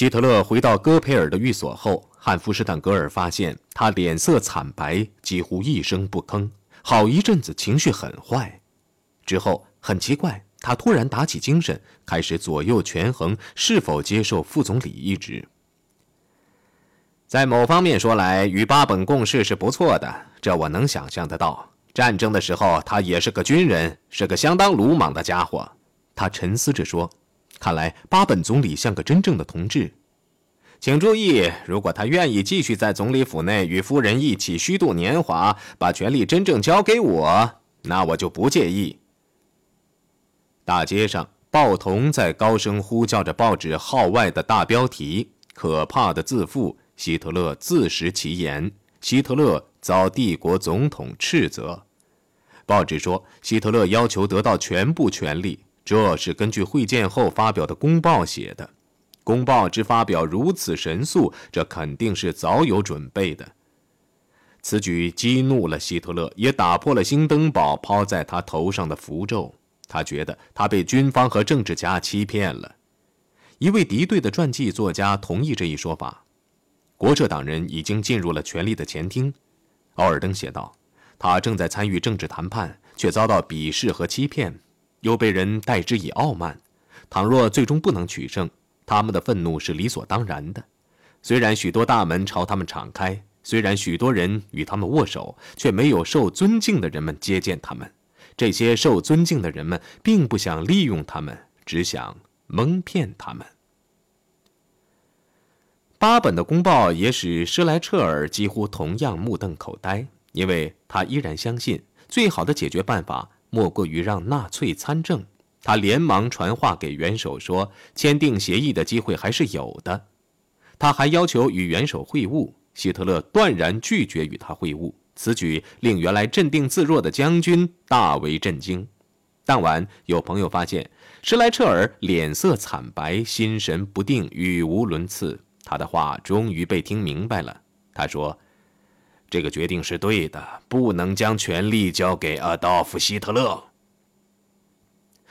希特勒回到戈培尔的寓所后，汉弗施坦格尔发现他脸色惨白，几乎一声不吭，好一阵子情绪很坏。之后很奇怪，他突然打起精神，开始左右权衡是否接受副总理一职。在某方面说来，与巴本共事是不错的，这我能想象得到。战争的时候，他也是个军人，是个相当鲁莽的家伙。他沉思着说。看来巴本总理像个真正的同志，请注意，如果他愿意继续在总理府内与夫人一起虚度年华，把权力真正交给我，那我就不介意。大街上，报童在高声呼叫着报纸号外的大标题：“可怕的自负，希特勒自食其言，希特勒遭帝国总统斥责。”报纸说，希特勒要求得到全部权力。这是根据会见后发表的公报写的。公报之发表如此神速，这肯定是早有准备的。此举激怒了希特勒，也打破了兴登堡抛在他头上的符咒。他觉得他被军方和政治家欺骗了。一位敌对的传记作家同意这一说法。国社党人已经进入了权力的前厅，奥尔登写道：“他正在参与政治谈判，却遭到鄙视和欺骗。”又被人代之以傲慢。倘若最终不能取胜，他们的愤怒是理所当然的。虽然许多大门朝他们敞开，虽然许多人与他们握手，却没有受尊敬的人们接见他们。这些受尊敬的人们并不想利用他们，只想蒙骗他们。巴本的公报也使施莱彻尔几乎同样目瞪口呆，因为他依然相信最好的解决办法。莫过于让纳粹参政。他连忙传话给元首说，签订协议的机会还是有的。他还要求与元首会晤，希特勒断然拒绝与他会晤。此举令原来镇定自若的将军大为震惊。当晚，有朋友发现施莱彻尔脸色惨白，心神不定，语无伦次。他的话终于被听明白了。他说。这个决定是对的，不能将权力交给阿道夫·希特勒。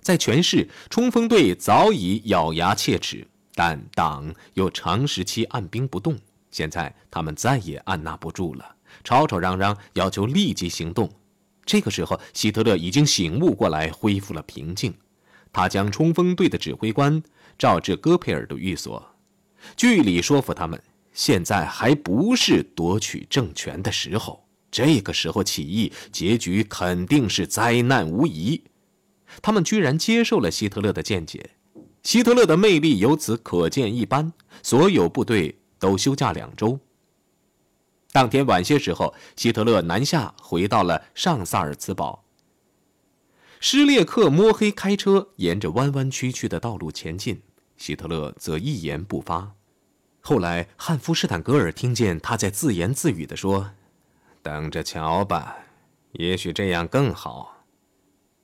在全市，冲锋队早已咬牙切齿，但党又长时期按兵不动。现在他们再也按捺不住了，吵吵嚷嚷，要求立即行动。这个时候，希特勒已经醒悟过来，恢复了平静。他将冲锋队的指挥官召至戈培尔的寓所，据理说服他们。现在还不是夺取政权的时候，这个时候起义，结局肯定是灾难无疑。他们居然接受了希特勒的见解，希特勒的魅力由此可见一斑。所有部队都休假两周。当天晚些时候，希特勒南下，回到了上萨尔茨堡。施列克摸黑开车，沿着弯弯曲曲的道路前进，希特勒则一言不发。后来，汉夫施坦格尔听见他在自言自语地说：“等着瞧吧，也许这样更好。”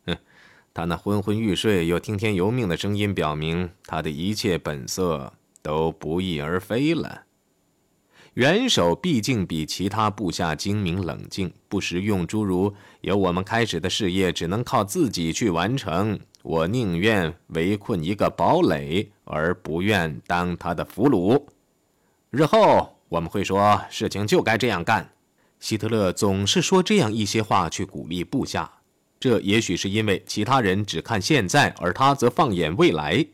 哼，他那昏昏欲睡又听天由命的声音表明，他的一切本色都不翼而飞了。元首毕竟比其他部下精明冷静，不时用诸如“由我们开始的事业只能靠自己去完成，我宁愿围困一个堡垒，而不愿当他的俘虏。”日后我们会说，事情就该这样干。希特勒总是说这样一些话去鼓励部下，这也许是因为其他人只看现在，而他则放眼未来。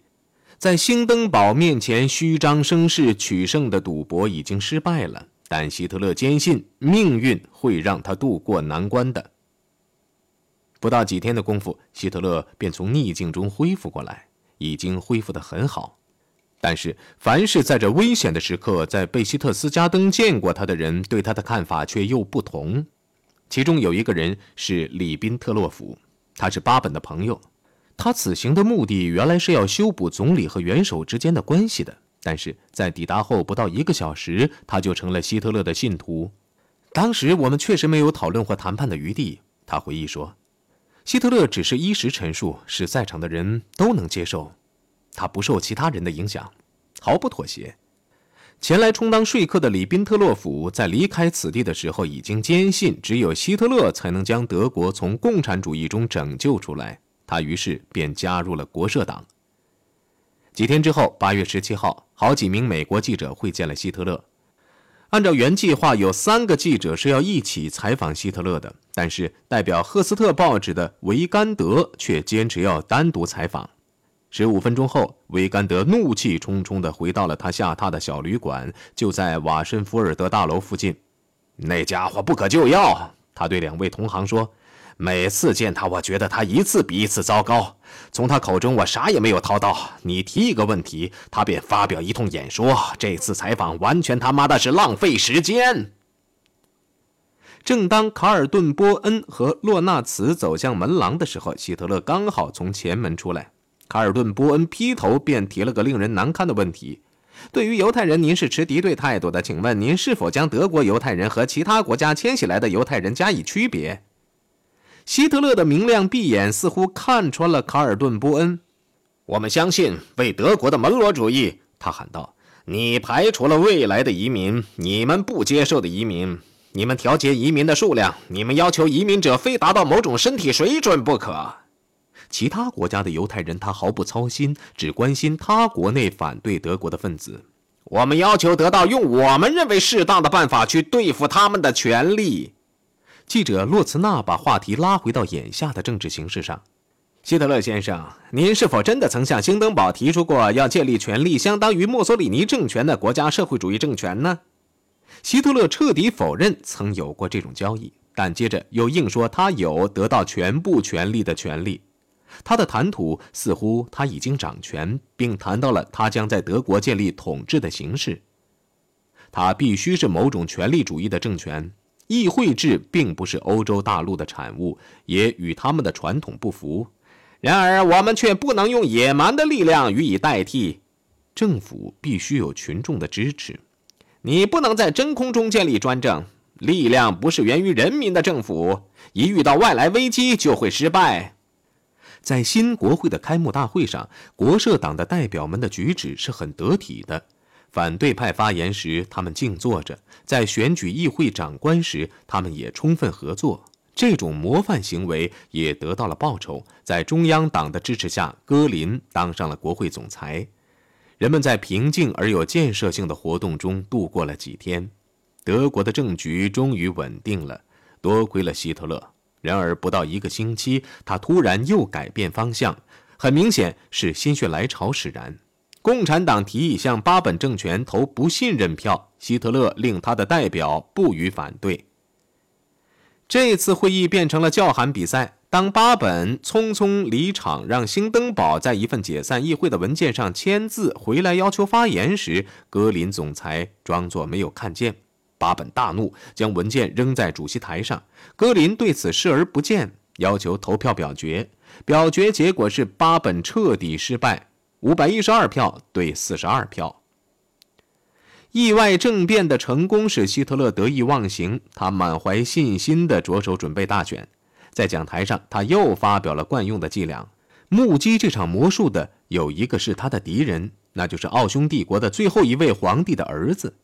在兴登堡面前虚张声势取胜的赌博已经失败了，但希特勒坚信命运会让他渡过难关的。不到几天的功夫，希特勒便从逆境中恢复过来，已经恢复得很好。但是，凡是在这危险的时刻在贝希特斯加登见过他的人，对他的看法却又不同。其中有一个人是里宾特洛甫，他是巴本的朋友。他此行的目的原来是要修补总理和元首之间的关系的，但是在抵达后不到一个小时，他就成了希特勒的信徒。当时我们确实没有讨论或谈判的余地。他回忆说：“希特勒只是一时陈述，使在场的人都能接受。”他不受其他人的影响，毫不妥协。前来充当说客的里宾特洛甫在离开此地的时候，已经坚信只有希特勒才能将德国从共产主义中拯救出来。他于是便加入了国社党。几天之后，八月十七号，好几名美国记者会见了希特勒。按照原计划，有三个记者是要一起采访希特勒的，但是代表赫斯特报纸的维甘德却坚持要单独采访。十五分钟后，维甘德怒气冲冲地回到了他下榻的小旅馆，就在瓦申福尔德大楼附近。那家伙不可救药，他对两位同行说。每次见他，我觉得他一次比一次糟糕。从他口中，我啥也没有掏到。你提一个问题，他便发表一通演说。这次采访完全他妈的是浪费时间。正当卡尔顿·波恩和洛纳茨走向门廊的时候，希特勒刚好从前门出来。卡尔顿·波恩劈头便提了个令人难堪的问题：“对于犹太人，您是持敌对态度的。请问您是否将德国犹太人和其他国家迁徙来的犹太人加以区别？”希特勒的明亮闭眼似乎看穿了卡尔顿·波恩。我们相信为德国的门罗主义，他喊道：“你排除了未来的移民，你们不接受的移民，你们调节移民的数量，你们要求移民者非达到某种身体水准不可。其他国家的犹太人，他毫不操心，只关心他国内反对德国的分子。我们要求得到用我们认为适当的办法去对付他们的权利。”记者洛茨纳把话题拉回到眼下的政治形势上。希特勒先生，您是否真的曾向兴登堡提出过要建立权力相当于墨索里尼政权的国家社会主义政权呢？希特勒彻底否认曾有过这种交易，但接着又硬说他有得到全部权力的权利。他的谈吐似乎他已经掌权，并谈到了他将在德国建立统治的形式。他必须是某种权力主义的政权。议会制并不是欧洲大陆的产物，也与他们的传统不符。然而，我们却不能用野蛮的力量予以代替。政府必须有群众的支持。你不能在真空中建立专政。力量不是源于人民的政府，一遇到外来危机就会失败。在新国会的开幕大会上，国社党的代表们的举止是很得体的。反对派发言时，他们静坐着；在选举议会长官时，他们也充分合作。这种模范行为也得到了报酬。在中央党的支持下，戈林当上了国会总裁。人们在平静而有建设性的活动中度过了几天。德国的政局终于稳定了，多亏了希特勒。然而，不到一个星期，他突然又改变方向，很明显是心血来潮使然。共产党提议向巴本政权投不信任票，希特勒令他的代表不予反对。这次会议变成了叫喊比赛。当巴本匆匆离场，让兴登堡在一份解散议会的文件上签字，回来要求发言时，格林总裁装作没有看见。巴本大怒，将文件扔在主席台上。格林对此视而不见，要求投票表决。表决结果是巴本彻底失败。五百一十二票对四十二票。意外政变的成功使希特勒得意忘形，他满怀信心地着手准备大选。在讲台上，他又发表了惯用的伎俩。目击这场魔术的有一个是他的敌人，那就是奥匈帝国的最后一位皇帝的儿子。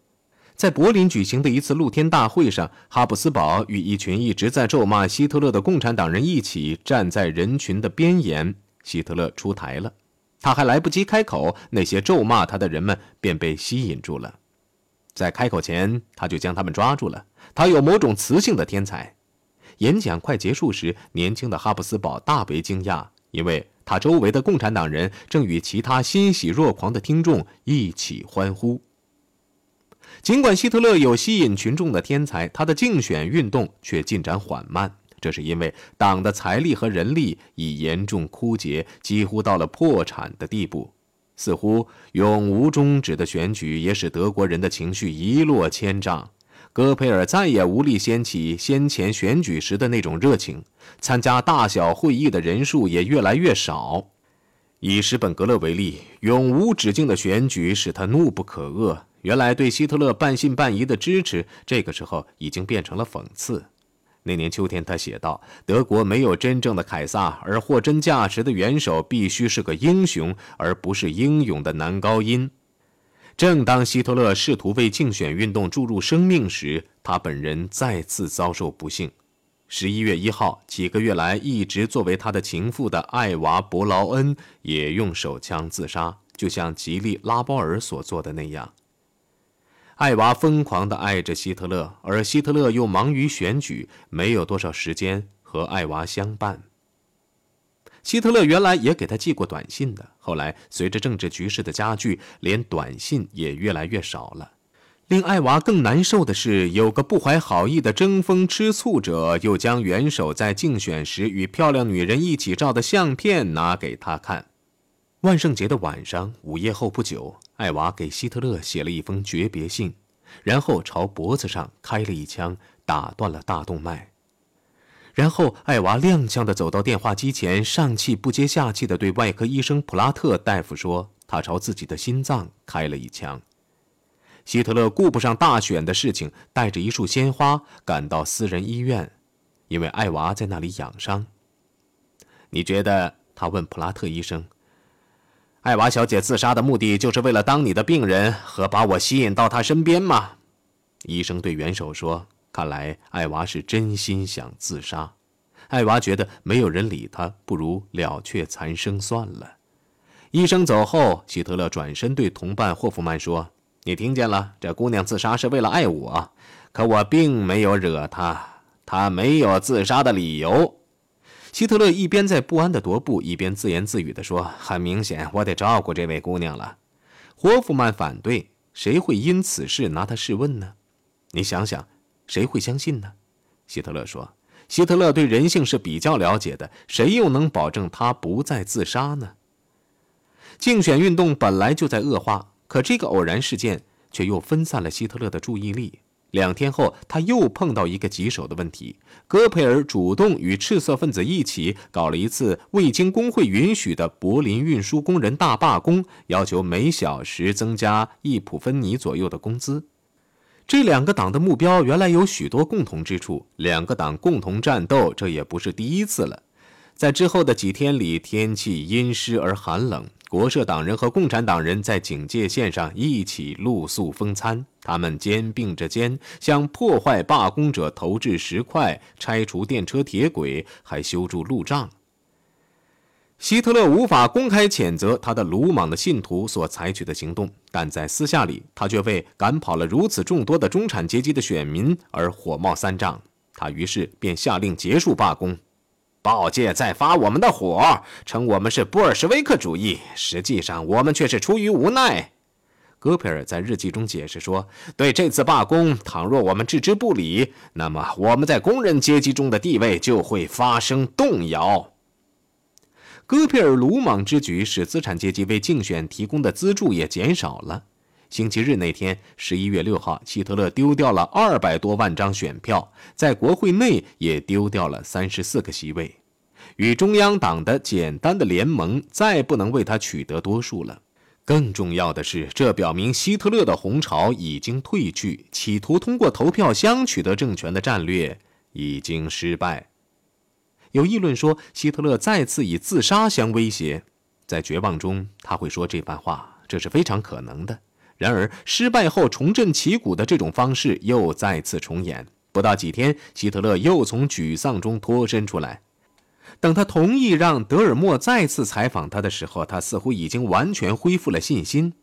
在柏林举行的一次露天大会上，哈布斯堡与一群一直在咒骂希特勒的共产党人一起站在人群的边沿。希特勒出台了。他还来不及开口，那些咒骂他的人们便被吸引住了。在开口前，他就将他们抓住了。他有某种磁性的天才。演讲快结束时，年轻的哈布斯堡大为惊讶，因为他周围的共产党人正与其他欣喜若狂的听众一起欢呼。尽管希特勒有吸引群众的天才，他的竞选运动却进展缓慢。这是因为党的财力和人力已严重枯竭，几乎到了破产的地步。似乎永无终止的选举也使德国人的情绪一落千丈。戈培尔再也无力掀起先前选举时的那种热情，参加大小会议的人数也越来越少。以史本格勒为例，永无止境的选举使他怒不可遏。原来对希特勒半信半疑的支持，这个时候已经变成了讽刺。那年秋天，他写道：“德国没有真正的凯撒，而货真价实的元首必须是个英雄，而不是英勇的男高音。”正当希特勒试图为竞选运动注入生命时，他本人再次遭受不幸。十一月一号，几个月来一直作为他的情妇的艾娃·伯劳恩也用手枪自杀。就像吉利拉包尔所做的那样。艾娃疯狂地爱着希特勒，而希特勒又忙于选举，没有多少时间和艾娃相伴。希特勒原来也给他寄过短信的，后来随着政治局势的加剧，连短信也越来越少了。令艾娃更难受的是，有个不怀好意的争风吃醋者，又将元首在竞选时与漂亮女人一起照的相片拿给他看。万圣节的晚上，午夜后不久，艾娃给希特勒写了一封诀别信，然后朝脖子上开了一枪，打断了大动脉。然后，艾娃踉跄地走到电话机前，上气不接下气地对外科医生普拉特大夫说：“他朝自己的心脏开了一枪。”希特勒顾不上大选的事情，带着一束鲜花赶到私人医院，因为艾娃在那里养伤。你觉得？他问普拉特医生。艾娃小姐自杀的目的就是为了当你的病人和把我吸引到她身边吗？医生对元首说：“看来艾娃是真心想自杀。”艾娃觉得没有人理她，不如了却残生算了。医生走后，希特勒转身对同伴霍夫曼说：“你听见了？这姑娘自杀是为了爱我，可我并没有惹她，她没有自杀的理由。”希特勒一边在不安地踱步，一边自言自语地说：“很明显，我得照顾这位姑娘了。”霍夫曼反对：“谁会因此事拿他试问呢？你想想，谁会相信呢？”希特勒说：“希特勒对人性是比较了解的，谁又能保证他不再自杀呢？”竞选运动本来就在恶化，可这个偶然事件却又分散了希特勒的注意力。两天后，他又碰到一个棘手的问题。戈培尔主动与赤色分子一起搞了一次未经工会允许的柏林运输工人大罢工，要求每小时增加一普芬尼左右的工资。这两个党的目标原来有许多共同之处，两个党共同战斗，这也不是第一次了。在之后的几天里，天气阴湿而寒冷。国社党人和共产党人在警戒线上一起露宿风餐，他们肩并着肩，向破坏罢工者投掷石块、拆除电车铁轨，还修筑路障。希特勒无法公开谴责他的鲁莽的信徒所采取的行动，但在私下里，他却为赶跑了如此众多的中产阶级的选民而火冒三丈。他于是便下令结束罢工。报界在发我们的火，称我们是布尔什维克主义，实际上我们却是出于无奈。戈培尔在日记中解释说：“对这次罢工，倘若我们置之不理，那么我们在工人阶级中的地位就会发生动摇。”戈培尔鲁莽之举使资产阶级为竞选提供的资助也减少了。星期日那天，十一月六号，希特勒丢掉了二百多万张选票，在国会内也丢掉了三十四个席位。与中央党的简单的联盟再不能为他取得多数了。更重要的是，这表明希特勒的红潮已经退去，企图通过投票箱取得政权的战略已经失败。有议论说，希特勒再次以自杀相威胁，在绝望中他会说这番话，这是非常可能的。然而，失败后重振旗鼓的这种方式又再次重演。不到几天，希特勒又从沮丧中脱身出来。等他同意让德尔默再次采访他的时候，他似乎已经完全恢复了信心。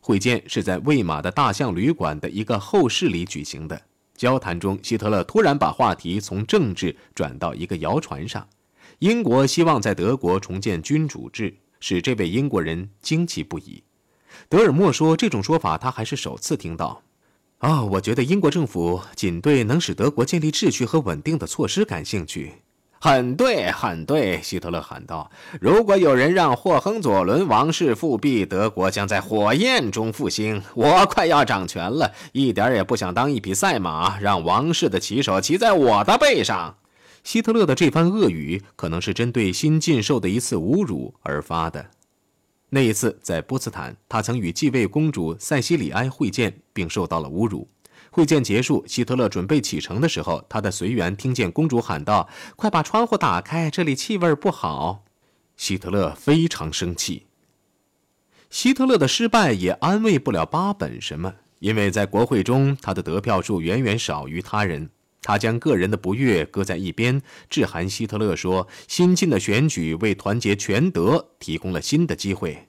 会见是在魏玛的大象旅馆的一个后室里举行的。交谈中，希特勒突然把话题从政治转到一个谣传上：英国希望在德国重建君主制，使这位英国人惊奇不已。德尔默说：“这种说法他还是首次听到。”哦，我觉得英国政府仅对能使德国建立秩序和稳定的措施感兴趣。很对，很对，希特勒喊道：“如果有人让霍亨佐伦王室复辟，德国将在火焰中复兴。我快要掌权了，一点也不想当一匹赛马，让王室的骑手骑在我的背上。”希特勒的这番恶语可能是针对新禁兽的一次侮辱而发的。那一次，在波茨坦，他曾与继位公主塞西里埃会见，并受到了侮辱。会见结束，希特勒准备启程的时候，他的随员听见公主喊道：“快把窗户打开，这里气味不好。”希特勒非常生气。希特勒的失败也安慰不了巴本什么，因为在国会中，他的得票数远远少于他人。他将个人的不悦搁在一边，致函希特勒说：“新进的选举为团结全德提供了新的机会。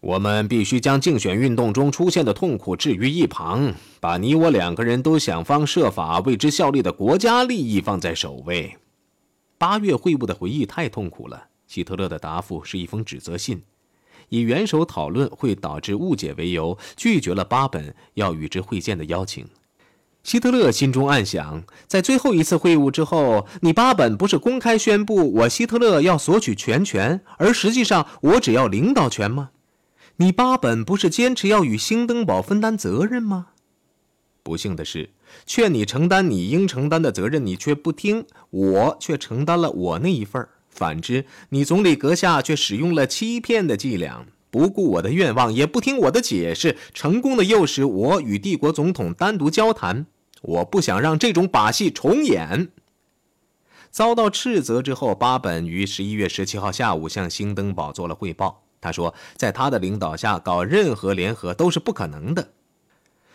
我们必须将竞选运动中出现的痛苦置于一旁，把你我两个人都想方设法为之效力的国家利益放在首位。八月会晤的回忆太痛苦了。希特勒的答复是一封指责信，以元首讨论会导致误解为由，拒绝了巴本要与之会见的邀请。希特勒心中暗想：在最后一次会晤之后，你巴本不是公开宣布我希特勒要索取全权，而实际上我只要领导权吗？你巴本不是坚持要与兴登堡分担责任吗？不幸的是，劝你承担你应承担的责任，你却不听；我却承担了我那一份反之，你总理阁下却使用了欺骗的伎俩，不顾我的愿望，也不听我的解释，成功的诱使我与帝国总统单独交谈。我不想让这种把戏重演。遭到斥责之后，巴本于十一月十七号下午向兴登堡做了汇报。他说，在他的领导下搞任何联合都是不可能的。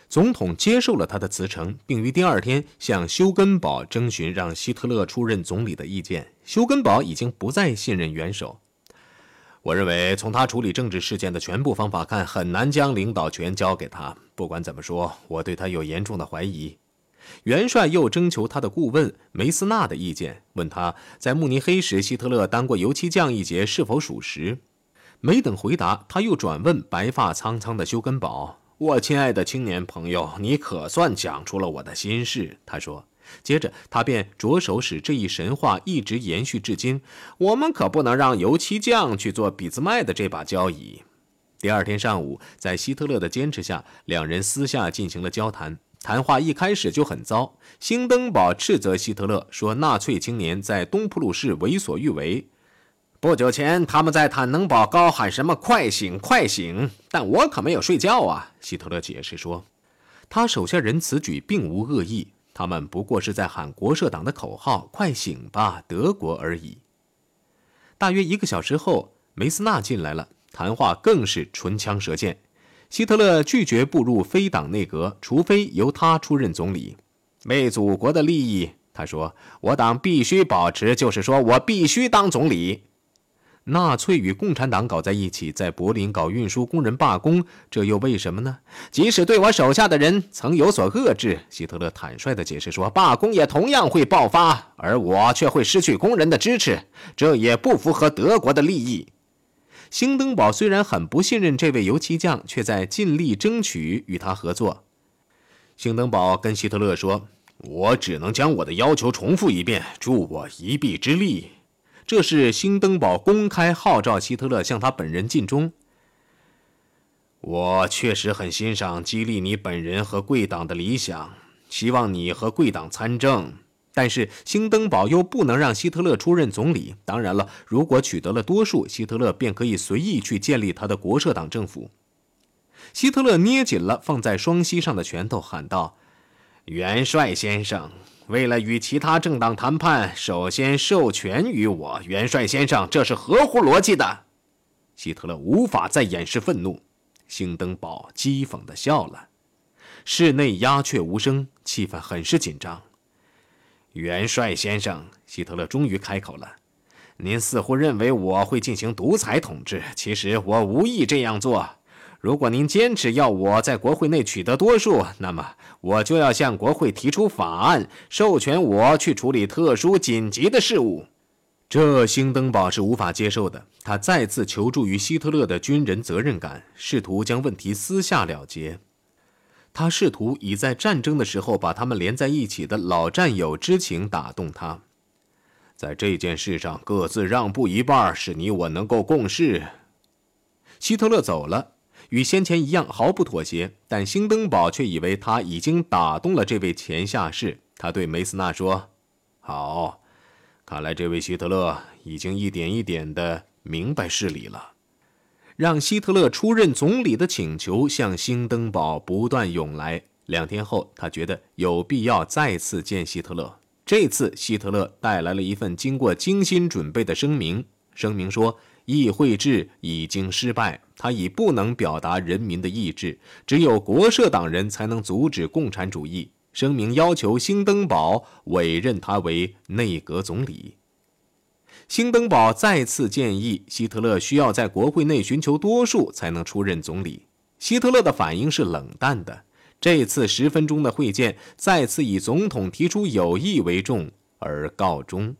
总统接受了他的辞呈，并于第二天向休根堡征询让希特勒出任总理的意见。休根堡已经不再信任元首。我认为，从他处理政治事件的全部方法看，很难将领导权交给他。不管怎么说，我对他有严重的怀疑。元帅又征求他的顾问梅斯纳的意见，问他在慕尼黑时希特勒当过油漆匠一节是否属实。没等回答，他又转问白发苍苍的休根堡：“我亲爱的青年朋友，你可算讲出了我的心事。”他说。接着，他便着手使这一神话一直延续至今。我们可不能让油漆匠去做俾兹麦的这把交椅。第二天上午，在希特勒的坚持下，两人私下进行了交谈。谈话一开始就很糟。兴登堡斥责希特勒说：“纳粹青年在东普鲁士为所欲为。”不久前，他们在坦能堡高喊什么“快醒，快醒”，但我可没有睡觉啊！希特勒解释说，他手下人此举并无恶意，他们不过是在喊国社党的口号“快醒吧，德国”而已。大约一个小时后，梅斯纳进来了，谈话更是唇枪舌剑。希特勒拒绝步入非党内阁，除非由他出任总理。为祖国的利益，他说：“我党必须保持，就是说我必须当总理。”纳粹与共产党搞在一起，在柏林搞运输工人罢工，这又为什么呢？即使对我手下的人曾有所遏制，希特勒坦率地解释说，罢工也同样会爆发，而我却会失去工人的支持，这也不符合德国的利益。兴登堡虽然很不信任这位油漆匠，却在尽力争取与他合作。兴登堡跟希特勒说：“我只能将我的要求重复一遍，助我一臂之力。”这是兴登堡公开号召希特勒向他本人尽忠。我确实很欣赏激励你本人和贵党的理想，希望你和贵党参政。但是兴登堡又不能让希特勒出任总理。当然了，如果取得了多数，希特勒便可以随意去建立他的国社党政府。希特勒捏紧了放在双膝上的拳头，喊道：“元帅先生。”为了与其他政党谈判，首先授权于我，元帅先生，这是合乎逻辑的。希特勒无法再掩饰愤怒，兴登堡讥讽地笑了。室内鸦雀无声，气氛很是紧张。元帅先生，希特勒终于开口了：“您似乎认为我会进行独裁统治，其实我无意这样做。”如果您坚持要我在国会内取得多数，那么我就要向国会提出法案，授权我去处理特殊紧急的事务。这兴登堡是无法接受的。他再次求助于希特勒的军人责任感，试图将问题私下了结。他试图以在战争的时候把他们连在一起的老战友之情打动他。在这件事上各自让步一半，使你我能够共事。希特勒走了。与先前一样毫不妥协，但兴登堡却以为他已经打动了这位前下士。他对梅斯纳说：“好，看来这位希特勒已经一点一点的明白事理了。”让希特勒出任总理的请求向兴登堡不断涌来。两天后，他觉得有必要再次见希特勒。这次，希特勒带来了一份经过精心准备的声明。声明说。议会制已经失败，他已不能表达人民的意志，只有国社党人才能阻止共产主义。声明要求兴登堡委任他为内阁总理。兴登堡再次建议希特勒需要在国会内寻求多数才能出任总理。希特勒的反应是冷淡的。这次十分钟的会见再次以总统提出有意为重而告终。